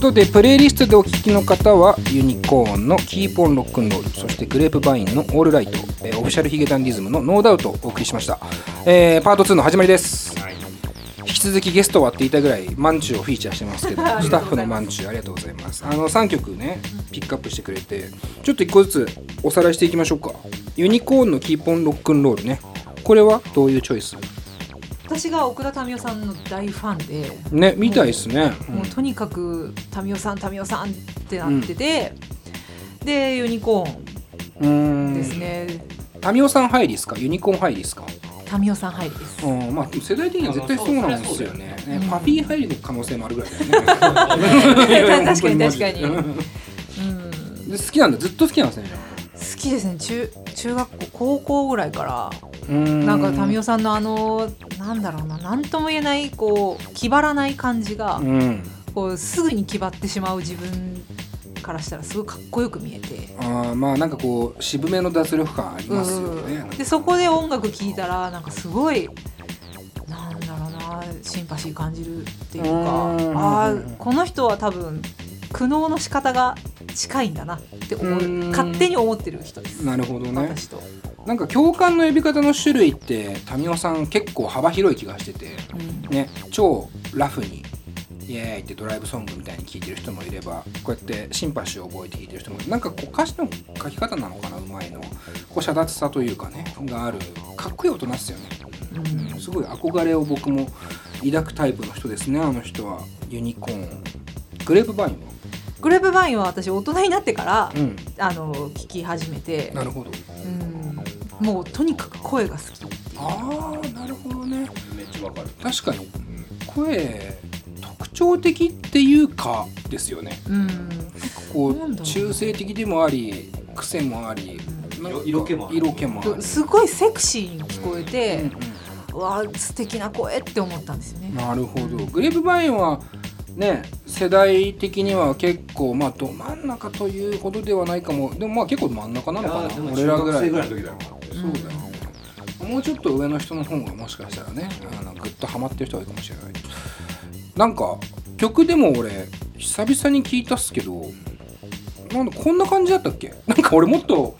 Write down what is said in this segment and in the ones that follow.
ことでプレイリストでお聴きの方はユニコーンの「キープオンロックンロール」そしてグレープバインの「オールライト」えーオフィシャルヒゲダンディズムの「ノーダウト」をお送りしました、えーパート2の始まりです、引き続きゲストはって言いたいぐらいマンチュをフィーチャーしてますけどスタッフのマンチュありがとうございます。あの3曲ねピックアップしてくれてちょっと1個ずつおさらいしていきましょうか。ユニコーンの「キープオンロックンロールね。これはどういうチョイス？私が奥田民生さんの大ファンで、ねみたいですね、もうとにかく民生さん民生さんってなってて、でユニコーうん。ンですね、タミオさん入りですか？ユニコーン入りですか？民生さん入りです。うん。まあ世代的には絶対そうなんですよね。ね。うん。パピー入りの可能性もあるぐらいだよね。確かに確かに。うん うん、で好きなんだ。ずっと好きなんですね好きですね。中中学校高校ぐらいからなんか民生さんのあのなんだろうな何とも言えないこう気張らない感じが、うん。こうすぐに気張ってしまう自分からしたらすごいかっこよく見えて。あーまあなんかこう渋めの脱力感ありますよね。でそこで音楽聴いたらなんかすごいなんだろうなシンパシー感じるっていうかうん。ああこの人は多分苦悩の仕方が近いんだなって思ううん。勝手に思ってる人です。なるほどね。私と、なんか共感の呼び方の種類って民生さん結構幅広い気がしててうん。ね超ラフにイエーイってドライブソングみたいに聴いてる人もいればこうやってシンパシーを覚えて聴いてる人もなんかこう歌詞の書き方なのかなうまいの。こう遮奪さというかねがある。かっこいい大人ですよね、うん。うん、すごい憧れを僕も抱くタイプの人ですねあの人は。ユニコーン。グレープバインはグレープバインは私大人になってから、うん。あの聴き始めて。なるほど。うん。もうとにかく声が好き。ああなるほどね。めっちゃわかる。確かに声特徴的っていうかですよね。うん。こうう中性的でもあり癖もあり色気もある。色気もすごいセクシーに聞こえて、うん。うわあ素敵な声って思ったんですよね。うん。なるほど。グレープバインはね世代的には結構まあど真ん中というほどではないかも。でもまあ結構真ん中なのかな。俺らぐらい。の時だよ。そうだよ。ね、もうちょっと上の人の方がもしかしたらね。あのグッとハマってる人がいるかもしれない。なんか曲でも俺久々に聞いたっすけどなんだこんな感じだったっけ？なんか俺もっと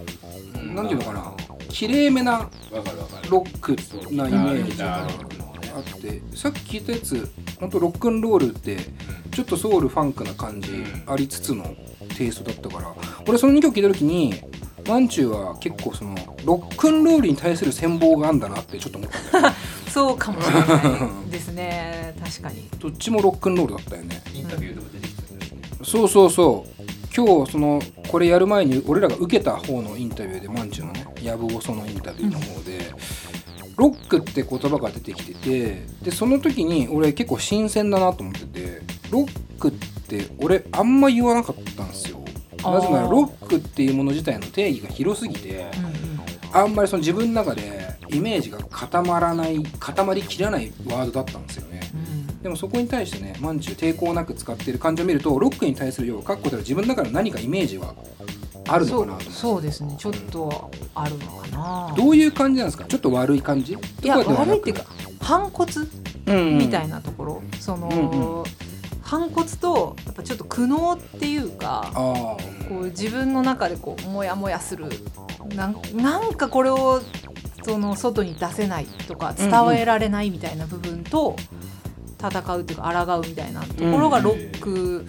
なんていうのかな。綺麗めな。ロックなイメージがあってさっき聞いたやつほんとロックンロールってちょっとソウルファンクな感じありつつのテイストだったから俺その2曲聞いた時にマンチューは結構そのロックンロールに対する羨望があんだなってちょっと思ったんだよね。そうかもしれないですね。確かに。どっちもロックンロールだったよね。インタビューとか出てきた。そうそうそう。今日そのこれやる前に俺らが受けた方のインタビューでマンチュのねやぶおそのインタビューの方で、ロックって言葉が出てきててでその時に俺結構新鮮だなと思っててロックって俺あんま言わなかったんですよ。なぜならロックっていうもの自体の定義が広すぎてうんうんあんまりその自分の中でイメージが固まらない固まりきらないワードだったんですよね。うん。でもそこに対してねマンチュ抵抗なく使ってる感じを見るとロックに対する要は確固たる自分の中の何かイメージはあるのそうかなそうですね。ちょっとあるのかな。どういう感じなんですか？ちょっと悪い感じ？いや悪いっていうか反骨うんみたいなところ、その、うんう反骨とやっぱちょっと苦悩っていうかあこう自分の中でこうモヤモヤする。なんなんかこれをその外に出せないとか伝えられないみたいな部分と戦うっていうか抗うみたいなところがロック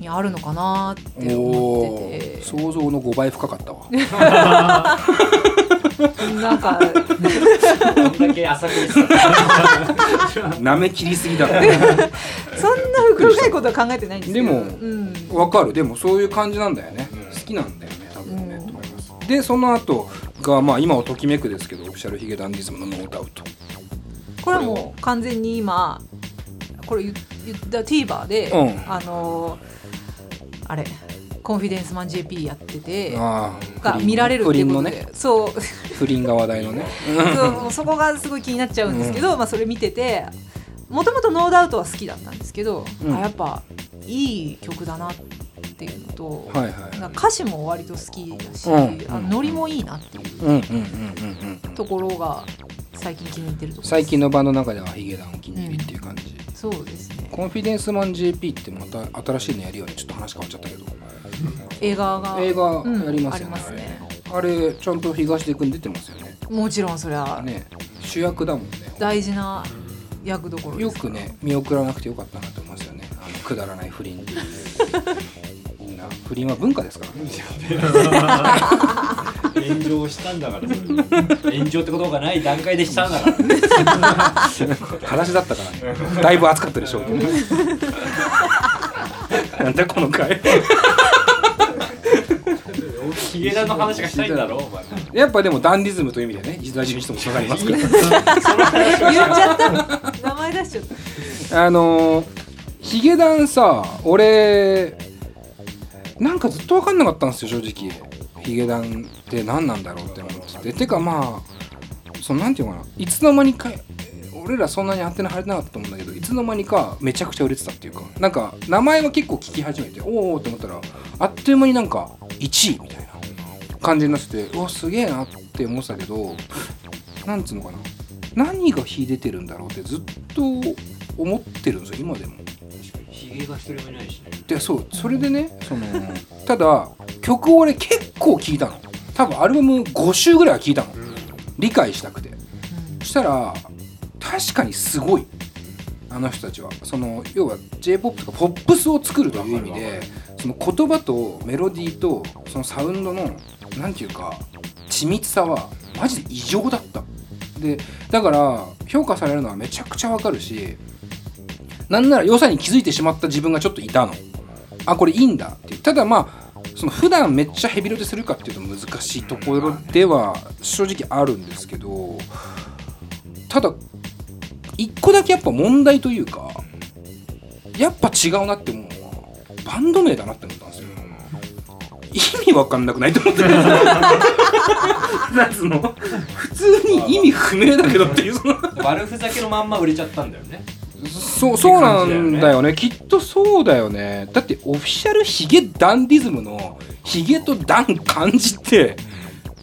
にあるのかなっあて思おってて。ー想像の5倍深かったわ。なんかめ切りすぎだそんな深いことは考えてないんですでもうん、わかる。でもそういう感じなんだよね、うん。好きなんだよね多分ね、うん。と思います。でその後がまあ今をときめくですけどオフィシャルヒゲダンディズムのノーダウトこれはもう完全に今これ言言った TVer で、うん。あのあれコンフィデンスマン JP やっててが見られるっていうことで、不倫のね。そう。不倫が話題のね。そう。そこがすごい気になっちゃうんですけど、まあ、それ見ててもともとノーダウトは好きだったんですけど、うん。あやっぱいい曲だなっていうのと、はいはい。歌詞も割と好きだし、うん。あのノリもいいなっていううんうんうんうんうんところが最近気に入ってると最近のバンドの中ではヒゲダンお気に入りっていう感じ、そうでコンフィデンスマン JP ってまた新しいのやるよねちょっと話変わっちゃったけど。映画が映画うんやりますよね,、ありますね。あれちゃんと東出君出てますよね。もちろんそれはね。主役だもんね。大事な役どころですよくね見送らなくてよかったなと思いますよね。あのくだらない不倫っていう。不倫は文化ですからね 炎上したんだから 炎上ってことがない段階でしたんだから。裸足だったから。ねだいぶ暑かったでしょう なんだこの回。ヒゲダンの話がしたいんだろお前。やっぱでもダンディズムという意味でね石田純一ともつながりますから言っちゃった名前出しちゃったあのーヒゲダンさ俺なんかずっと分かんなかったんですよ正直ヒゲダンって何なんだろうって思ってて。かまあそのなんていうのかな。いつの間にか俺らそんなにアンテナ張れてなかったと思うんだけどいつの間にかめちゃくちゃ売れてたっていうか。なんか名前は結構聞き始めておおって思ったらあっという間になんか1位みたいな感じになっててうわすげえなって思ってたけどなんつうのかな。何が秀でてるんだろうってずっと思ってるんですよ今でも。ヒゲが一人もいないし。ねでそうそれでねそのただ曲を俺結構聴いたの。多分アルバム5週ぐらいは聴いたの。理解したくて。そしたら確かにすごい。あの人たちは。その要は j p o p とかポップスを作るという意味でその言葉とメロディーとそのサウンドのなんていうか緻密さはマジで異常だった。でだから評価されるのはめちゃくちゃわかるしなんなら良さに気づいてしまった自分がちょっといたの。あこれいいんだって。いうただまあその普段めっちゃヘビロテするかっていうと難しいところでは正直あるんですけどただ一個だけやっぱ問題というかやっぱ違うなって思うのはバンド名だなって思ったんですよ。意味わかんなくないと思って。なんつうの？普通に意味不明だけどっていう。その悪ふざけのまんま売れちゃったんだよねそうそうなんだよね。きっとそうだよね。だってオフィシャルヒゲダンディズムのヒゲとダン漢字って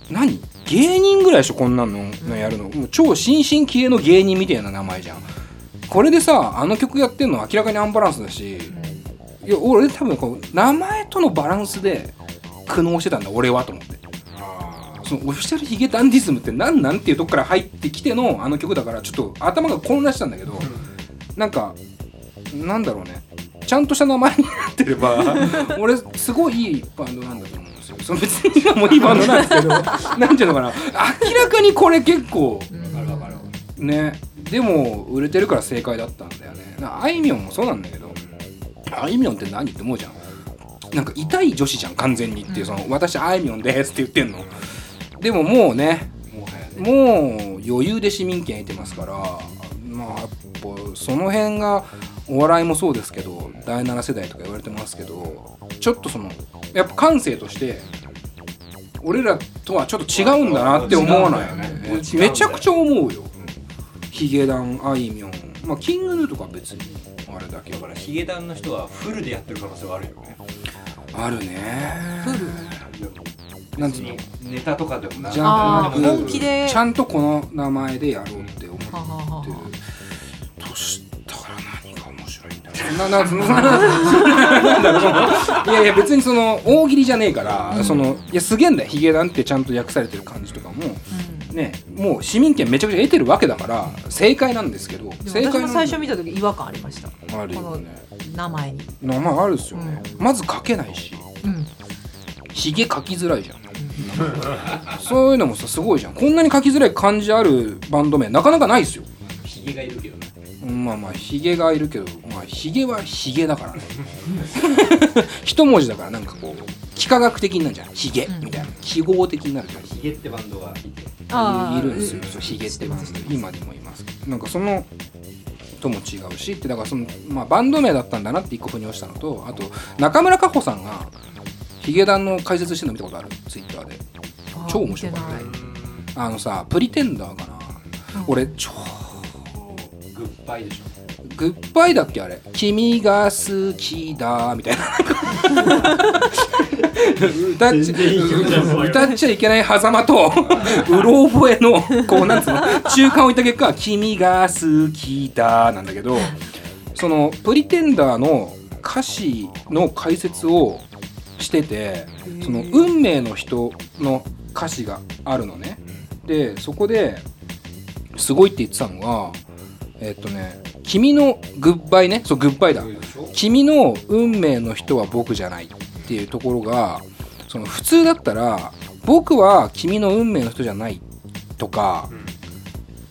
何？芸人ぐらいでしょこんなののやるの。もう超新進気鋭の芸人みたいな名前じゃん。これでさあの曲やってんの明らかにアンバランスだし。いや俺多分こう名前とのバランスで苦悩してたんだ俺はと思って。そのオフィシャルヒゲダンディズムって何なん？っていうとこから入ってきてのあの曲だからちょっと頭が混乱したんだけど、なんかなんだろうね。ちゃんとした名前になってれば 俺すごいいいバンドなんだと思うんですよ。その別に今もいいバンドなんですけど。なんていうのかな。明らかにこれ結構わかるわかるね。でも売れてるから正解だったんだよね。なあいみょんもそうなんだけど。あいみょんって何って思うじゃん。なんか痛い女子じゃん完全にっていうその私あいみょんですって言ってんの。でももうねもう余裕で市民権得てますからまあその辺がお笑いもそうですけど第7世代とか言われてますけどちょっとそのやっぱ感性として俺らとはちょっと違うんだなって思わないよね。めちゃくちゃ思うよ。ヒゲダンあいみょん。まあキングヌーとかは別にあれだけど。だからヒゲダンの人はフルでやってる可能性はあるよね。あるね。フル？なんつうの？ネタとかでもなじゃあーなく本気で。ちゃんとこの名前でやろうって思ってるははははとしたら何が面白いんだろうななそのなんだいやいや別にその大喜利じゃねえから、そのいやすげえんだよ。ヒゲダンってちゃんと訳されてる感じとかもねもう市民権めちゃくちゃ得てるわけだから正解なんですけど正でも私も最初見た時違和感ありました。あるこのよね名前に。名前あるですよね、まず書けないし。うん。ヒゲ書きづらいじゃん。そういうのもさすごいじゃん。こんなに書きづらい漢字あるバンド名なかなかないですよヒゲがいるけどね。うんまあまあヒゲがいるけどまあヒゲはヒゲだからね。一文字だからなんかこう幾何学的になるじゃん。ヒゲみたいな。記号的になるじゃん。ヒゲってバンドがいて。いるんですよ。そうヒゲってバンド。今でもいますけど。なんかそのとも違うしってだからその、まあ、バンド名だったんだなって一個腑に落ちたのとあと中村佳穂さんがヒゲダンの解説してるの見たことある？ツイッターで。あ超面白かった。あのさプリテンダーかな、俺超グッバイでしょ。グッバイだっけあれ。君が好きだみたいな。歌っちゃいけない狭間とうろ覚えのこうなんつうの中間を置いた結果「君が好きだ」なんだけどそのプリテンダーの歌詞の解説をしててその運命の人の歌詞があるのね。でそこですごいって言ってたのがえっとね「君のグッバイね」そうグッバイだ。君の運命の人は僕じゃないっていうところがその普通だったら僕は君の運命の人じゃないとか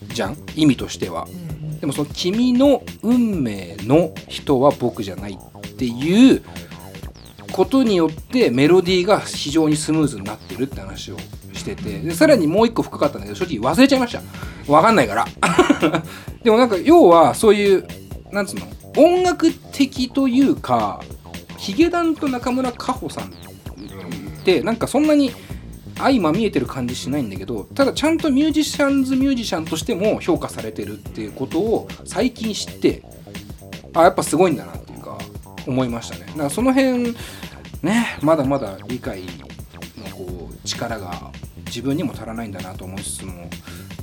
じゃん？意味としては。でもその君の運命の人は僕じゃないっていうことによってメロディーが非常にスムーズになってるって話をしててでさらにもう一個深かったんだけど正直忘れちゃいました。わかんないから。でもなんか要はそういうなんつうの音楽的というかヒゲダンと中村佳穂さんってなんかそんなに相まみえてる感じしないんだけどただちゃんとミュージシャンズミュージシャンとしても評価されてるっていうことを最近知ってあやっぱすごいんだなっていうか思いましたね。だからその辺ね。まだまだ理解のこう力が自分にも足らないんだなと思いつつも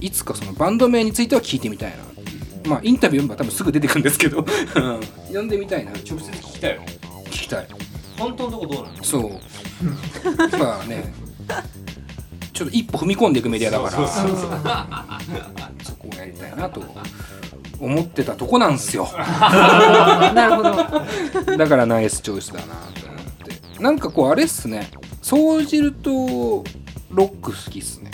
いつかそのバンド名については聞いてみたいなっていう。まあインタビュー読めば多分すぐ出てくるんですけど。読んでみたいな。直接聞きたいよ。聞きたい本当のとこどうなの？そう。まあねちょっと一歩踏み込んでいくメディアだからそこをやりたいなと思ってたとこなんですよ。なるほど。だからナイスチョイスだなとなんかこうあれっすね。総じるとロック好きっすね。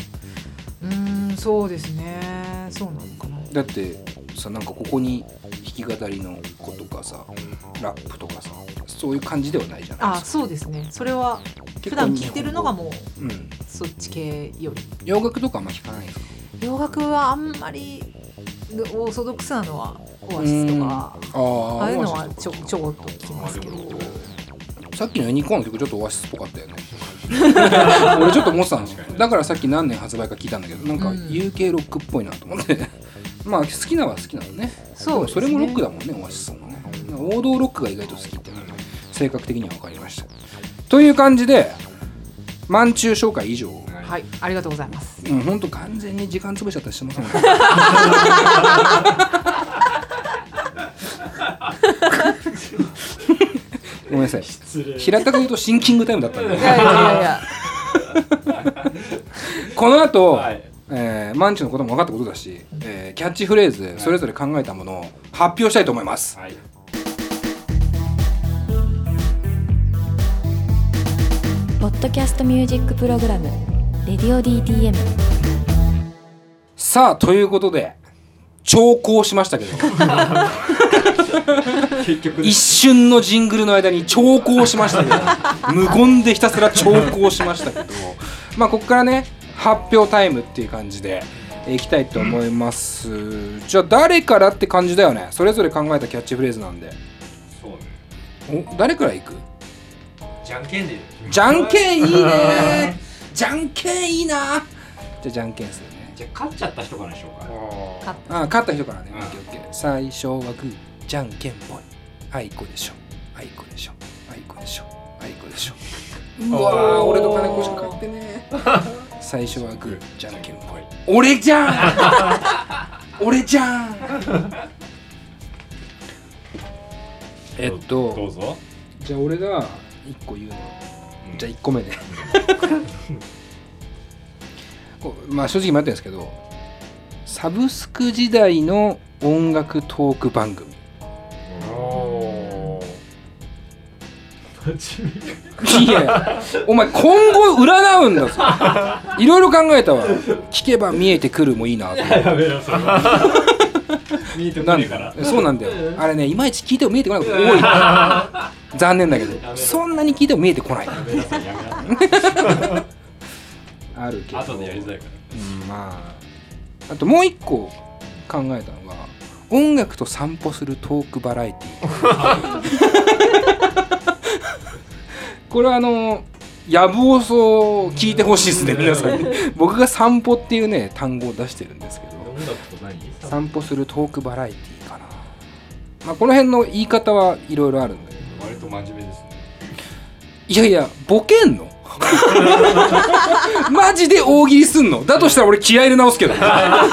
うーんそうですね。そうなのかな。だってさなんかここに弾き語りの子とかさラップとかさそういう感じではないじゃないですか。あそうですね。それは普段聞いてるのがもううん。そっち系より。洋楽とかあんま弾かないですか？洋楽はあんまりオーソドックスなのはオアシスとかあーああいうのはちょちょこっと聞きますけどさっきのユニコーンの曲ちょっとオアシスっぽかったよね。俺ちょっと思ってたんですよだからさっき何年発売か聞いたんだけどなんかうん。UK ロックっぽいなと思って。まあ好きなは好きなのね。そうね。それもロックだもんねオアシスもね王道ロックが意外と好きっていうのは性格的には分かりました。という感じで満中紹介以上。はいありがとうございます。うんほんと完全に時間潰しちゃったりしてますも。ん ねごめんなさい。平たく言うとシンキングタイムだったんで。いやいやいやいや。この後、はい。えーマンチのことも分かったことだし、えーキャッチフレーズそれぞれ考えたものを発表したいと思います、はい。ポッドキャストミュージックプログラム「レディオ DTM さあということで長考しましたけど 結局ね。一瞬のジングルの間に長考しましたけど 無言でひたすら長考しましたけど まあここからね発表タイムっていう感じでいきたいと思います、じゃあ誰からって感じだよね。それぞれ考えたキャッチフレーズなんで。そうね。お誰からいく？じゃんけんで。じゃんけんいいね。じゃんけんいいな。じゃあじゃんけんするねじゃあ勝っちゃった人からにしようか勝っあ勝った人からね、うん。オッケーオッケー最初はグーじゃんけんぽいあいこでしょあいこでしょ。あいこでしょ。あいこでしょ。うわー俺と金子しか勝ってね最初はグーじゃんけんぽい俺じゃん。俺じゃん。えっどとうぞ。じゃあ俺が1個言うの。うん。じゃあ1個目でまあ正直迷ってるんですけどサブスク時代の音楽トーク番組。おいやお前今後占うんだぞ。いろいろ考えたわ。聞けば見えてくるもいいなと。見えてこなんねえからで？そうなんだよ。あれねいまいち聞いても見えてこないこと多い。残念だけど。そんなに聞いても見えてこないあるけど。後でやりづらいかうんまあ。あともう一個考えたのが音楽と散歩するトークバラエティ。ー これはあのやぶおそを聞いてほしいですね皆さん。に僕が散歩っていうね単語を出してるんですけど。散歩するトークバラエティーかな。まあこの辺の言い方はいろいろあるんだけど。割と真面目ですね。いやいやボケんの？マジで大喜利すんの？だとしたら俺気合い入れ直すけど。いやな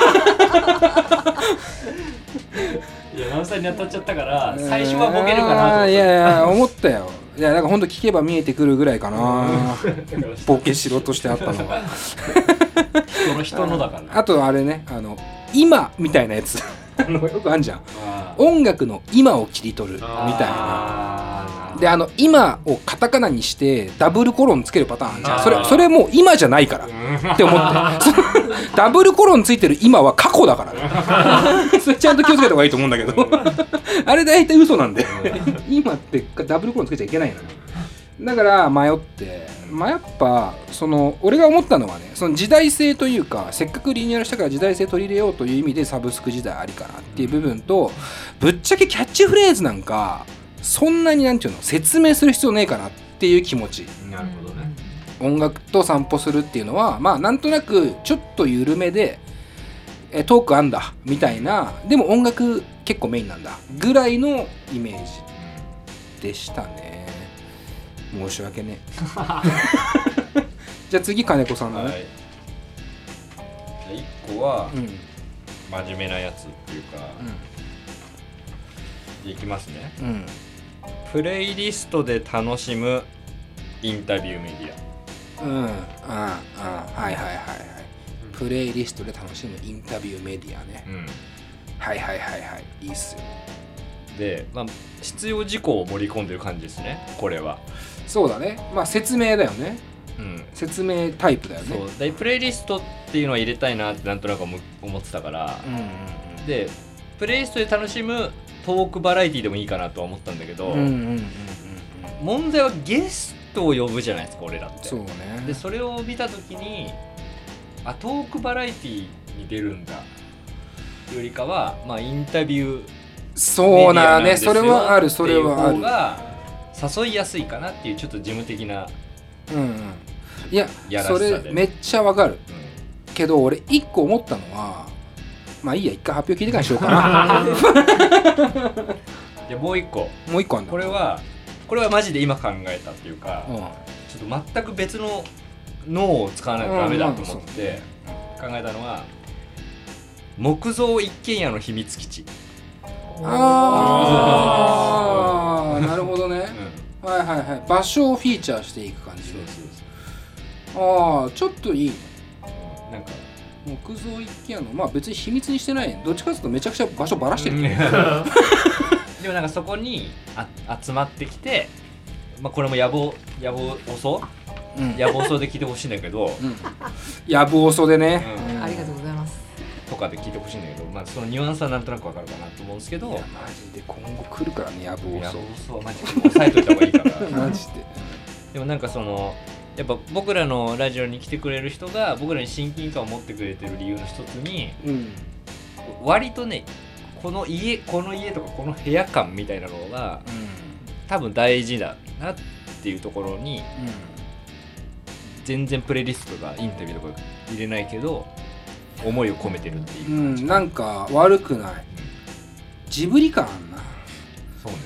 山さんに当たっちゃったから最初はボケるかなといやいや思ったよ。いやなんかほんと聞けば見えてくるぐらいかな。ボケしろとしてあったのは。人の人のだから。あとあれねあの今みたいなやつ。あのよくあんじゃん。あ音楽の今を切り取るみたいなであの今をカタカナにしてダブルコロンつけるパターンあんじゃん。それそれもう今じゃないから。って思って。ダブルコロンついてる今は過去だからね。それちゃんと気をつけた方がいいと思うんだけど。あれ大体嘘なんで。今ってダブルコロンつけちゃいけないのよだから迷って。まあやっぱその俺が思ったのはねその時代性というかせっかくリニューアルしたから時代性取り入れようという意味でサブスク時代ありかなっていう部分とぶっちゃけキャッチフレーズなんかそんなになんていうの説明する必要ねえかなっていう気持ち。なるほどね。音楽と散歩するっていうのはまあなんとなくちょっと緩めでえトークあんだみたいな。でも音楽結構メインなんだぐらいのイメージでしたね。申し訳ね じゃあ次金子さんのはい。ね、じゃあ1個はうん。うん真面目なやつっていうか、いきますね。うんプレイリストで楽しむインタビューメディうんうんうんはいはいはいはい。プレイリストで楽しむインタビューメディアね。ア、うん、はいはいはいはい。いいっすよで、まあ、必要事項を盛り込んでる感じですねこれは、そうだね。まあ説明だよね。うん、説明タイプだよね。そう。でプレイリストっていうのは入れたいなってなんとなく思思ってたから。う、んうん。でプレイリストで楽しむトークバラエティでもいいかなとは思ったんだけど、うんうんうんうん問題はゲストを呼ぶじゃないですか俺らって。そうね。でそれを見た時にあトークバラエティに出るんだよりかはまあインタビューそうなねそれはあるそれはある。が誘いやすいかなっていうちょっと事務的な、うんうん。いやそれめっちゃわかる。うん。けど俺一個思ったのはまあいいや一回発表聞いてからにしようかな。でもう一個。もう一個あんだこれはこれはマジで今考えたっていうか、うん。ちょっと全く別の脳を使わないとダメだと思って考えたのは木造一軒家の秘密基地、ああなるほどね。うん。はいはいはい。場所をフィーチャーしていく感じ。そうそうああちょっといいね。なんか木造一軒家のまあ別に秘密にしてないどっちかというとめちゃくちゃ場所ばらしてる、でもなんかそこにあ集まってきて、まあ、これも野望野望遅う？ん。野望遅で聞いてほしいんだけど、うん。やぶおそでね、うん。ありがとうございます。とかで聞いてほしいんだけど、まあ、そのニュアンスはなんとなくわかるかなと思うんですけど。マジで今後来るからねやぶおそ野望遅はマジで抑えといた方がいいから。マジで。でもなんかそのやっぱ僕らのラジオに来てくれる人が僕らに親近感を持ってくれてる理由の一つにうん割とねこの家この家とかこの部屋感みたいなのが多分大事だなっていうところに全然プレイリストがインタビューとか入れないけど思いを込めてるっていううん、う感じ、ん、なんか悪くない。ジブリ感あんな。そうね。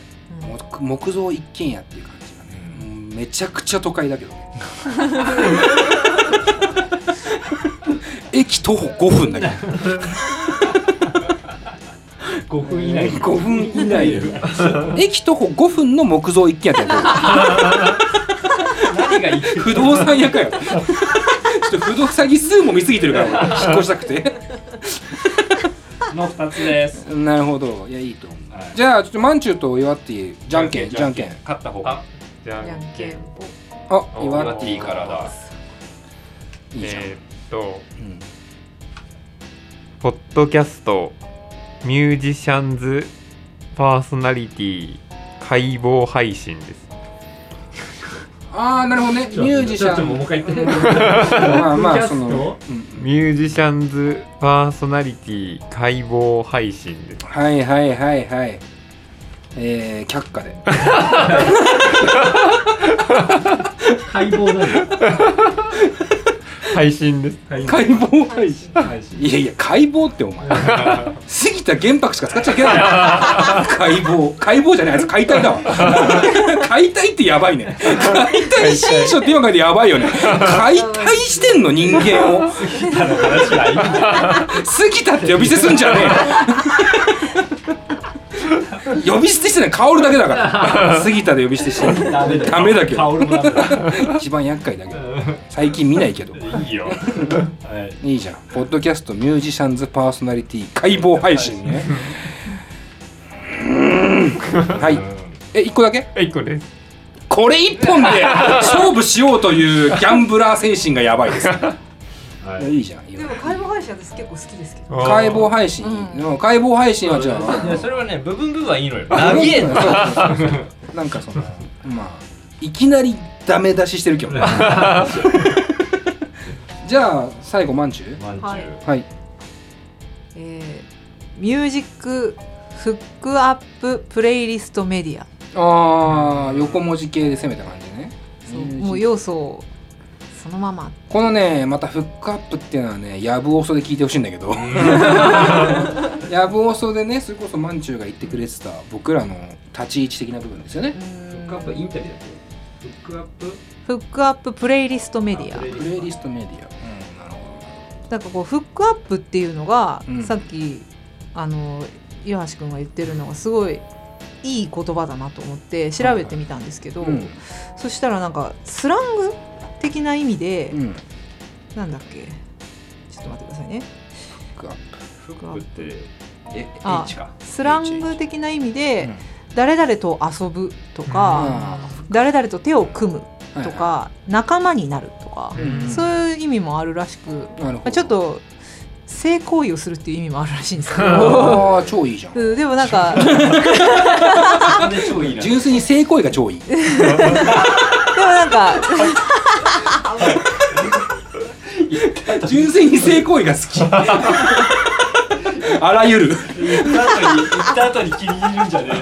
木木造一軒家っていう感じがね、めちゃくちゃ都会だけど。ね駅徒歩5分だけど。5分以内。5分以内。で駅徒歩5分の木造一軒家ってや何がいいつ不動産屋かよ。ちょっと不動産日数も見すぎてるから俺。引っ越したくて。の2つです。なるほど。いやいいと思う、はい。じゃあちょっとまんちゅうと岩ってじゃんけんじゃんけん勝った方が。じゃんけんけんあお岩っ岩手いいからだ。いいじゃん、えーっとうん。ポッドキャストミュージシャンズパーソナリティ解剖配信です。ああなるほどね。ミュージシャちょっともうン一回言って。まあまあその、ポッドキャスト？うん。ミュージシャンズパーソナリティ解剖配信です。はいはいはいはいえー、却下で。解剖だよ配信です。解剖配信。いやいや解剖ってお前。杉田玄白しか使っちゃいけない。の解剖。解剖じゃないやつ解体だわ。解体ってやばいね。解体新書って今書いてやばいよね。解体してんの人間を。話はいいんだよ。杉田って呼び捨てすんじゃねえ。よ呼び捨てしてない薫だけだから。杉田で呼び捨てして。ないダメだよ。ダメだけど。一番厄介だけど。最近見ないけど。いいよ。はい。いいじゃん。ポッドキャストミュージシャンズパーソナリティ解剖配信ね。はい。え一個だけ？1個ですこれ一本で勝負しようというギャンブラー精神がやばいです、はい。いいじゃん。いいよ。でも信私結構好きですけど。解剖配信、うん。解剖配信はじゃあ。いやそれはね部分部分はいいのよ。長えの なんかそのまあいきなりダメ出ししてるけど。ね じゃあ最後まんじゅうまんじゅうはい。はい。えーミュージックフックアッププレイリストメディア。あー横文字系で攻めた感じね。もう要素をそのまま。このねまたフックアップっていうのはねやぶおそで聞いてほしいんだけど。やぶおそでねそれこそまんちゅうが言ってくれてた僕らの立ち位置的な部分ですよね。フックアップインタビューだっけ？フックアップ？フックアッププレイリストメディア。あプレイリストメディア。うんなるほなんかこうフックアップっていうのが、うん。さっきあの岩橋君が言ってるのがすごいいい言葉だなと思って調べてみたんですけど、どうん。そしたらなんかスラング的な意味で、うん。なんだっけ？ちょっと待ってくださいね。フックアッフックってえあ H か？スラング的な意味で、うん。誰々と遊ぶとか、あ誰々と手を組むーとか、仲間になるとか、うんそういう意味もあるらしく、まあ、ちょっと性行為をするっていう意味もあるらしいんですけど。ああ超いいじゃん。うんでもなんか なんで超いいな純粋に性行為が超いい。でもなんか 純粋に性行為が好き。あらゆる。言った後に言った後に気に入るんじゃね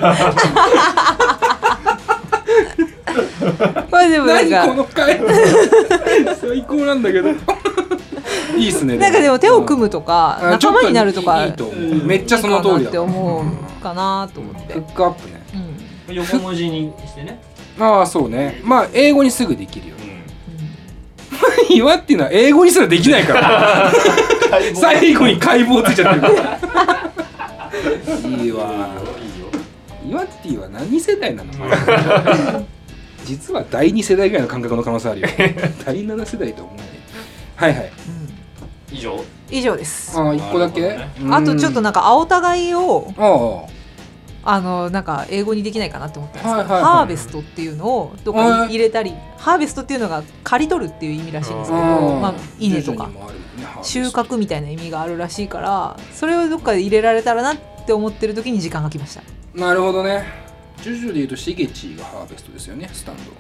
まあでもなん何こかの回 最高なんだけど。いいっすねなんかでも手を組むとかあ仲間になるとかちょっいいと思う。めっちゃその通りだ。って思うかなと思って。フッ、クアップね。うん。え横文字にしてね。ああそうね。まあ英語にすぐできるよ 岩っていうのは英語にすらできないから。最後に解剖ついちゃってる。からいいわ。岩っていうは何世代なの？実は第2世代ぐらいの感覚の可能性あるよ。第7世代とは思うね。はいはい。以上。以上です。ああ一個だけ、ね。うん。あとちょっとなんか青互いをああのなんか英語にできないかなって思ったんですけど、はいはいはい。ハーベストっていうのをどっかに入れたりハーベストっていうのが刈り取るっていう意味らしいんですけど、まあ、稲とかね収ト。穫みたいな意味があるらしいからそれをどっかで入れられたらなって思ってる時に時間が来ました。なるほどね。ジュジュで言うとシゲチーがハーベストですよねスタンド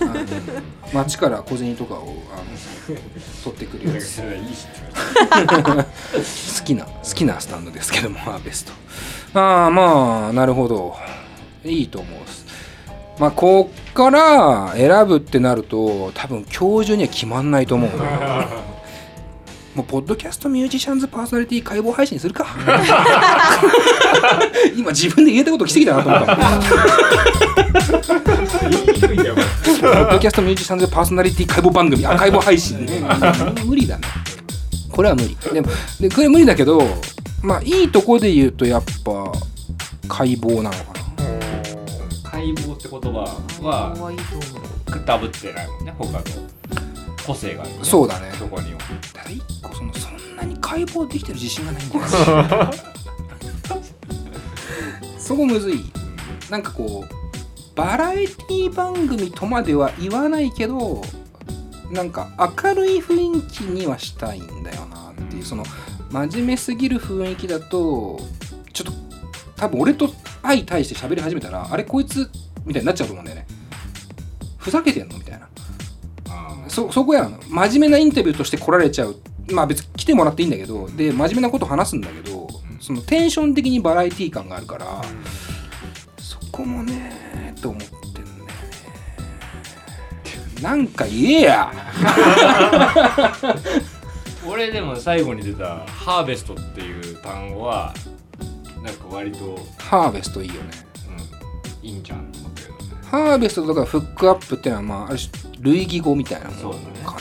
あの街から小銭とかをあの取ってくるやつ。それはいいし好きな好きなスタンドですけどもハーベスト。ああまあなるほど。いいと思うっす。まあこっから選ぶってなると多分今日中には決まんないと思うな。もうポッドキャストミュージシャンズパーソナリティ解剖配信するか。今自分で言えたこと奇跡だなと思ったポッドキャストミュージシャンズパーソナリティ解剖番組、あ解剖配信ね。無理だね。これは無理。でも、でこれ無理だけど、まあ、いいとこで言うと、やっぱ、解剖なのかな。解剖って言葉は可愛いと思うダブってないもんね他の個性がある、ね、そうだねそこにはただ、一個、その、そんなに解剖できてる自信がないんだよ。そこむずい。なんかこう、バラエティ番組とまでは言わないけど、なんか明るい雰囲気にはしたいんだよなっていうその真面目すぎる雰囲気だとちょっと多分俺と相対して喋り始めたらあれこいつみたいになっちゃうと思うんだよね。ふざけてんのみたいな。そそこやん真面目なインタビューとして来られちゃう。まあ別に来てもらっていいんだけどで真面目なこと話すんだけどそのテンション的にバラエティー感があるからそこもねと思ってんだよねなんか言えや。俺でも最後に出た「ハーベスト」っていう単語はなんか割と、ハーベストいいよね。うん、いいんじゃんと思ったけどねハーベストとかフックアップっていうのはまあある種類義語みたいなものそうだね。か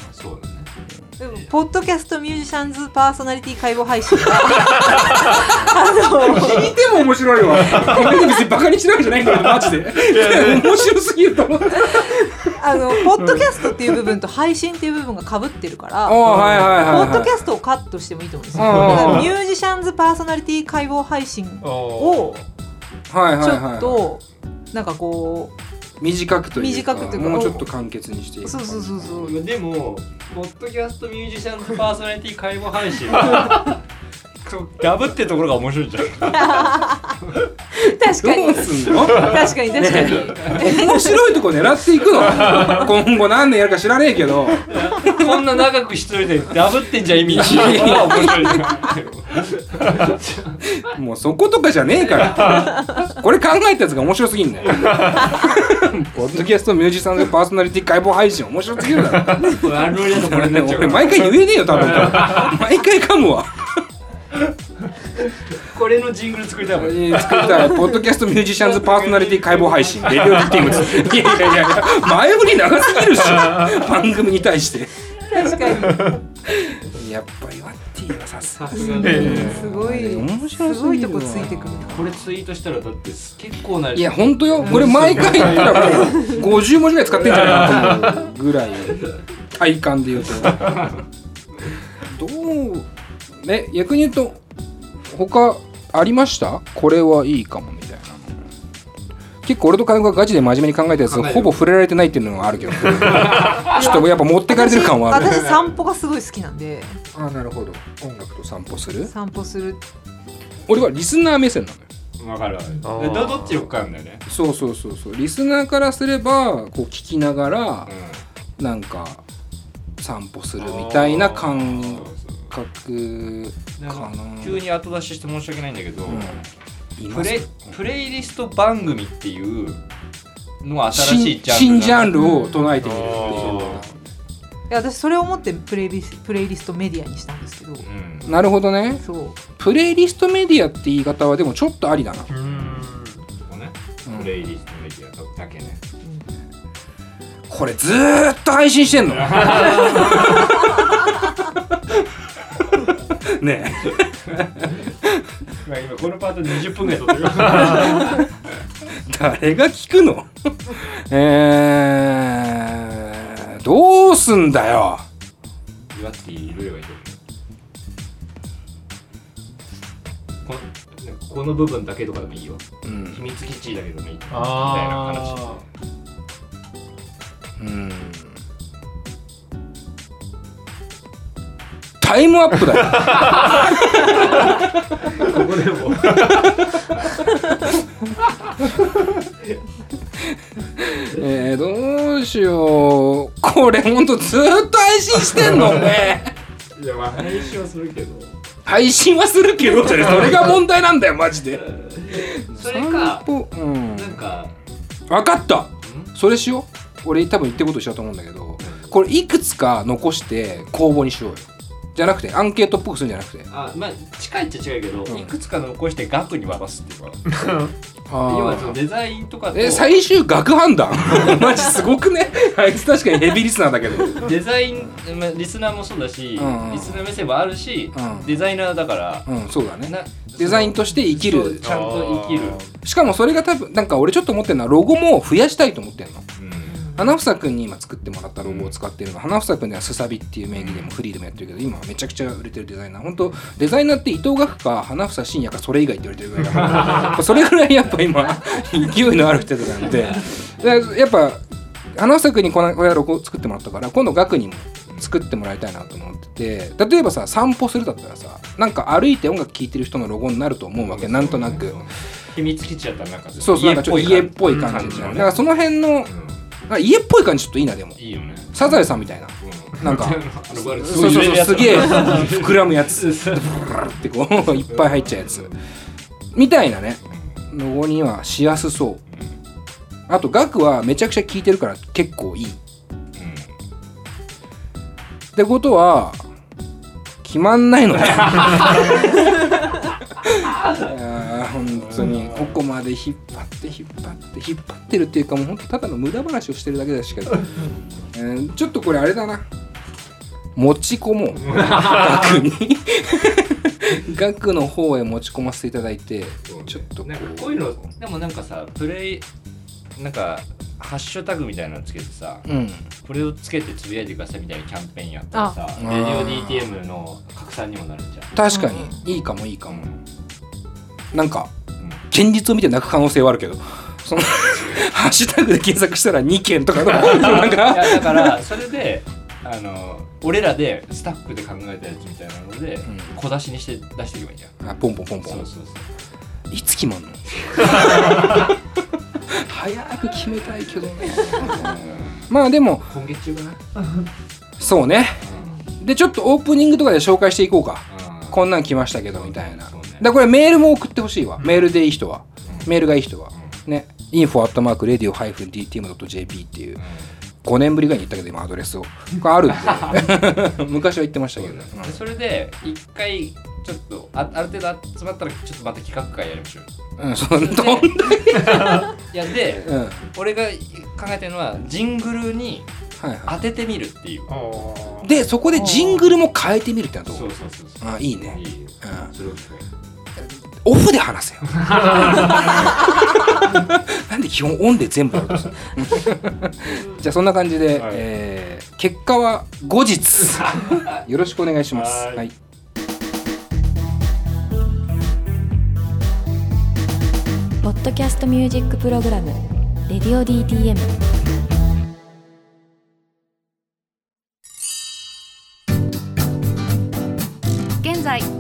ポッドキャストミュージシャンズパーソナリティ解剖配信はあの聞いても面白いわ。別にバカにしてるわけじゃないんだけどマジで。面白すぎると思ってあのポッドキャストっていう部分と配信っていう部分がかぶってるから、ああはいはいはい、はい、ポッドキャストをカットしてもいいと思うんですよ。ああだからミュージシャンズパーソナリティ解剖配信をちょっとなんかこ短くというか短くというかもうちょっと簡潔にしていうくそうそうそうそう。でもポッドキャストミュージシャンズパーソナリティ会話配信はそうダブってところが面白いじゃん。確かどうにすんの？確かに確かに、面白いとこ狙っていくの？今後何年やるか知らねえけど。こんな長くしといてダブってんじゃん意味ない。もうそことかじゃねえから。これ考えたやつが面白すぎんだよ ポッドキャストミュージシャンズパーソナリティ解剖配信面白すぎるだろ。俺毎回言えねえよ多分。毎回噛むわ。これのジングル作りたいもん。作りたい。ポッドキャストミュージシャンズパーソナリティ解剖配信。レディオディティングスいやいやいや。前振り長すぎるし。番組に対して。確かに。やっぱりワッティはさすがさすがすごい面白すごいとこついてくるこれツイートしたらだって結構ないやほんとよこれ毎回言ったらもう50文字ぐらい。使ってんじゃないかなと。思うぐらい。体感で言うとどうね逆に言うと他ありました？これはいいかもみたいな。の結構俺と金子がガチで真面目に考えたやつほぼ触れられてないっていうのがあるけど。ちょっとやっぱ持ってかれてる感はある。私散歩がすごい好きなんであなるほど。音楽と散歩する？散歩する。俺はリスナー目線なのよ。わかるわどどっちよくかんだよね。そうそうそうそう。リスナーからすればこう聞きながらなんか散歩するみたいな感覚かかな急に後出しして申し訳ないんだけど、うん。プレプレイリスト番組っていうのが新しい新ジャンル新ジャンルを唱えてみるっていうや私それを思ってプレイリスプレイリストメディアにしたんですけど。うん。なるほどね。そう。プレイリストメディアって言い方はでもちょっとありだな。うーん。そうね。うん。プレイリストメディアだけね。これずーっと配信してんの。ねまあ今このパート20分ぐらい撮ってるえ 誰が聞くの？えー、どうすんだよ。岩っているよいるこなんかこの部分だけとかでもいいよ。うん。秘密基地だけでもいい。みたいなあ話。うん。タイムアップだよ。ここでも えー、どうしよう。これほんとずーっと配信してんのねいやまあ配信はするけど。配信はするけどじゃねそれが問題なんだよマジで。それかうん。なんか分かった。それしよう。俺多分言ってること一緒だと思うんだけどこれいくつか残して公募にしようよ。じゃなくてアンケートっぽくするんじゃなくて。あまあ近いっちゃ近いけど、うん。いくつか残して額に渡すっていうか 要はデザインとかとえ最終額判断 マジすごくね？あいつ確かにヘビーリスナーだけど。デザインまあリスナーもそうだし、うん。うんリスナー目線もあるし、うん。デザイナーだから、うんそうだね。なデザインとして生きる。ちゃんと生きる、しかもそれが多分なんか俺ちょっと思ってるのはロゴも増やしたいと思ってるの。うん花房君に今作ってもらったロゴを使ってるの花房君ではスサビっていう名義でもフリーでもやってるけど今はめちゃくちゃ売れてるデザイナー。本当デザイナーって伊藤学か花房真也かそれ以外って言われてるぐらいだから それぐらいやっぱ今勢いのある人なんで。でやっぱ花房君にこのこれロゴ作ってもらったから今度学にも作ってもらいたいなと思ってて例えばさ散歩するだったらさなんか歩いて音楽聴いてる人のロゴになると思うわけなんとなく。秘密基地だったらなんかそうそうなんかちょっと家っぽい感じじゃんだからその辺の家っぽい感じちょっといいなでも。いいよね。サザエさんみたいな。うん。なんか そうそうそうすげえ 膨らむやつ。ってこういっぱい入っちゃうやつみたいなねロゴにはしやすそうあと額はめちゃくちゃ効いてるから結構いいってことは決まんないのねいやー本当に。ここまで引っ張って引っ張って引っ張ってるっていうかもう本当ただの無駄話をしてるだけですけど、えーちょっとこれあれだな。持ち込もう。額に。額の方へ持ち込ませていただいてちょっとこなんかこういうのでもなんかさプレイなんかハッシュタグみたいなのつけてさうん。これをつけてつぶやいてくださいみたいなキャンペーンやったらさあレディオ DTM の拡散にもなるんじゃん。確かに。いいかもいいかもなんか現実を見て泣く可能性はあるけど。その ハッシュタグで検索したら2件とかの なんいかやだからそれであの俺らでスタッフで考えたやつみたいなので、ん。小出しにして出していけばいいんじゃん。あポンポンポンポン。そうそうそう。いつ決まんの？早く決めたいけど。ねまあでも今月中かな？そうね。でちょっとオープニングとかで紹介していこうか。うん。こんなん来ましたけどみたいなだこれメールも送ってほしいわ。メールでいい人は。メールがいい人は。ね。info.radio-dtm.jp っていう。5年ぶりぐらいに言ったけど今アドレスを。これあるんで。昔は言ってましたけど、でそれで一回ちょっとあある程度集まったらちょっとまた企画会やりましょうよ。うん、そんどん いやでうん、はい俺が考えてるのはジングルには当ててみるっていう。い、でそこでジングルも変えてみるってのはどそううそうそうそう。あいいね。いい。うん。それをオフで話せよ。なんで基本オンで全部やろうとするじゃあそんな感じで、はい。えー結果は後日。よろしくお願いします。はい。はい。ポッドキャストミュージックプログラム「レディオ DTM」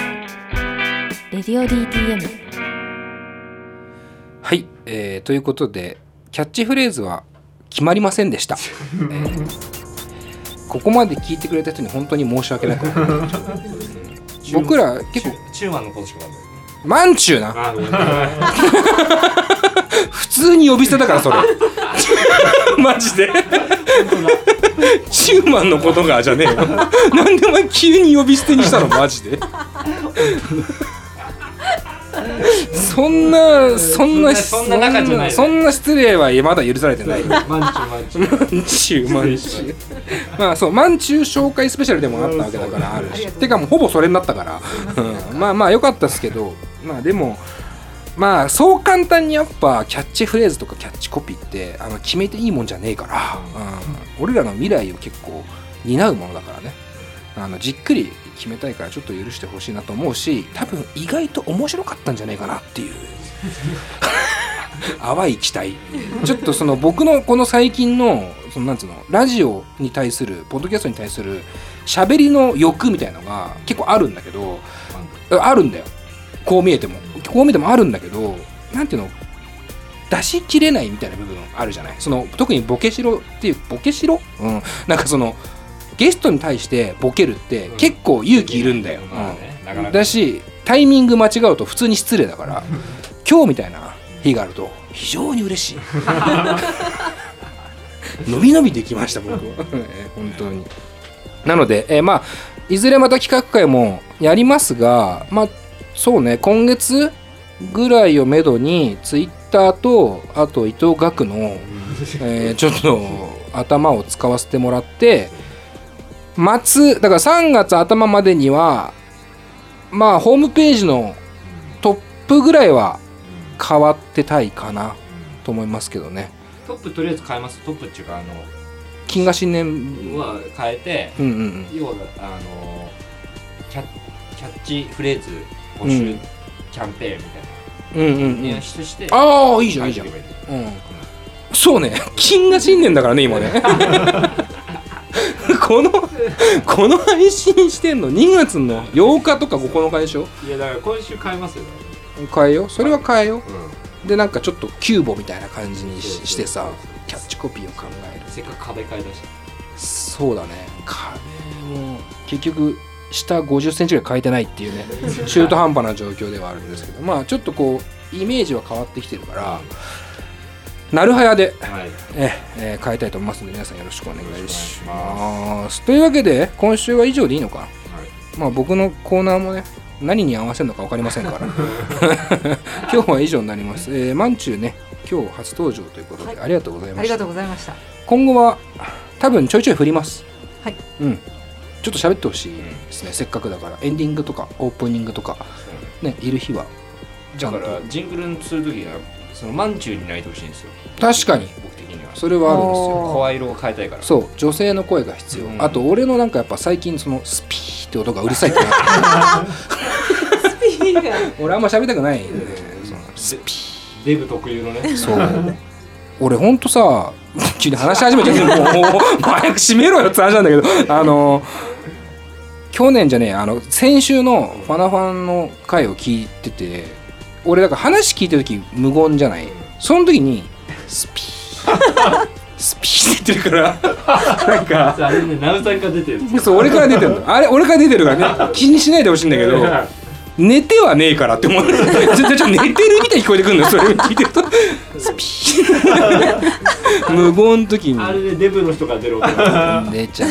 「レディオ DTM」はい、えーということでキャッチフレーズは決まりませんでした、えーここまで聞いてくれた人に本当に申し訳ないう 僕ら結構チューマンのことしかマンチューな。普通に呼び捨てだからそれ。マジで？チューマンのことがじゃねえよ。なんでお前急に呼び捨てにしたの？マジでそんなそんなそんな仲じゃない。そんな失礼はまだ許されてない。マンチュマンチュマンチューマンチュー。まあそうマンチュー紹介スペシャルでもあったわけだからあるしてかもうほぼそれになったから、うんまあまあ良かったですけど。まあでもまあそう簡単にやっぱキャッチフレーズとかキャッチコピーってあの決めていいもんじゃねえから、うん、俺らの未来を結構担うものだからねあのじっくり決めたいからちょっと許してほしいなと思うし多分意外と面白かったんじゃないかなっていう。淡い期待。ちょっとその僕のこの最近のそのなんつうのラジオに対するポッドキャストに対する喋りの欲みたいなのが結構あるんだけどあるんだよ。こう見えても。こう見えてもあるんだけどなんていうの出しきれないみたいな部分あるじゃない。その特にボケしろっていうボケしろ？うん。なんかそのゲストに対してボケるって結構勇気いるんだよ、だしタイミング間違うと普通に失礼だから 今日みたいな日があると非常に嬉しい。伸び伸びできました僕は。え ー本当に。なので、えーまあいずれまた企画会もやりますがまあそうね今月ぐらいをめどにツイッターとあと伊藤岳の、えーちょっと頭を使わせてもらって末だから3月頭までにはまあホームページのトップぐらいは変わってたいかなと思いますけどね。トップとりあえず変えます。トップっていうかあ金河新年のは変えてうんうんうん。要はあのキャキャッチフレーズ募集キャンペーンみたいうんうんうん。としてああいいじゃんいいじゃん。うん。そうね。金河新年だからね今ね このこの配信してんの？2月の8日とか9日でしょ？いやだから今週変えますよ。ね変えよう？それは変えよう。ん。うでなんかちょっとキューボみたいな感じにしてさキャッチコピーを考える。せっかく壁変えだし。そうだね。壁も結局下50センチぐらい変えてないっていうね中途半端な状況ではあるんですけどまあちょっとこうイメージは変わってきてるからなるはやで、はい。ええー変えたいと思いますので皆さんよろしくお願いします。というわけで今週は以上でいいのか。な、まあ僕のコーナーもね何に合わせるのか分かりませんから。今日は以上になります、えー、まんちゅうね今日初登場ということで、ありがとうございました。ありがとうございました。今後は多分ちょいちょい振ります。はい。うん。ちょっと喋ってほしいですね、せっかくだから。エンディングとかオープニングとかねいる日はだからジングルにするときはそのマンチューに泣いてほしいんですよ。確かに。僕的には。それはあるんですよ。声色を変えたいから。そう。女性の声が必要、うん。あと俺のなんかやっぱ最近そのスピーって音がうるさいってな俺あんま喋りたくないんで。そのスピデブ特有のね。ーそう。俺ほんとさ急に話し始めちゃって もうもう早く閉めろよって話なんだけどあの去年じゃねえあの先週のファナファンの回を聞いてて俺だから話聞いてる時無言じゃない？その時にスピー。スピーって言ってるから。なんか。あれねナウさんから出てるそう俺から出てるの。あれ俺から出てるからね。気にしないでほしいんだけど 寝てはねえからって思うちょちょちょ寝てるみたいに聞こえてくるの。よそれ聞いてると。スピー。無言の時に。あれでデブの人から出る音が。寝ちゃう。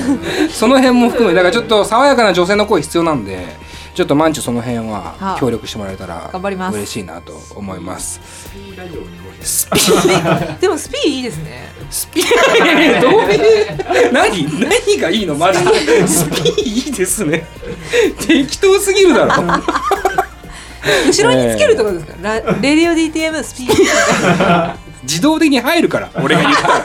その辺も含めだからちょっと爽やかな女性の声必要なんでちょっとマンチュその辺はは協力してもらえたら頑張ります。嬉しいなと思います。スピー でもスピーいいですね。スピー どういう？何？何がいいの？マジで。スピーいいですね。適当すぎるだろ。後ろにつけるとですか、ラレディオ DTM スピー自動的に入るから俺が言ったら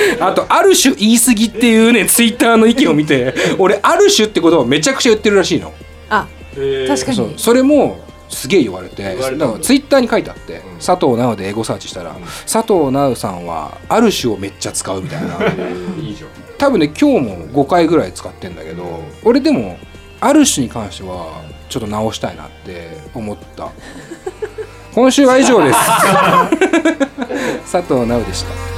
あとある種言い過ぎっていうねツイッターの意見を見て 俺ある種ってことをめちゃくちゃ言ってるらしいの。あ確かに。それもすげえ言われて言われた。だからツイッターに書いてあって、佐藤直でエゴサーチしたら、佐藤直さんはある種をめっちゃ使うみたいな。いいじゃん。多分ね今日も5回ぐらい使ってんだけど俺でもある種に関してはちょっと直したいなって思った。今週は以上です。佐藤直でした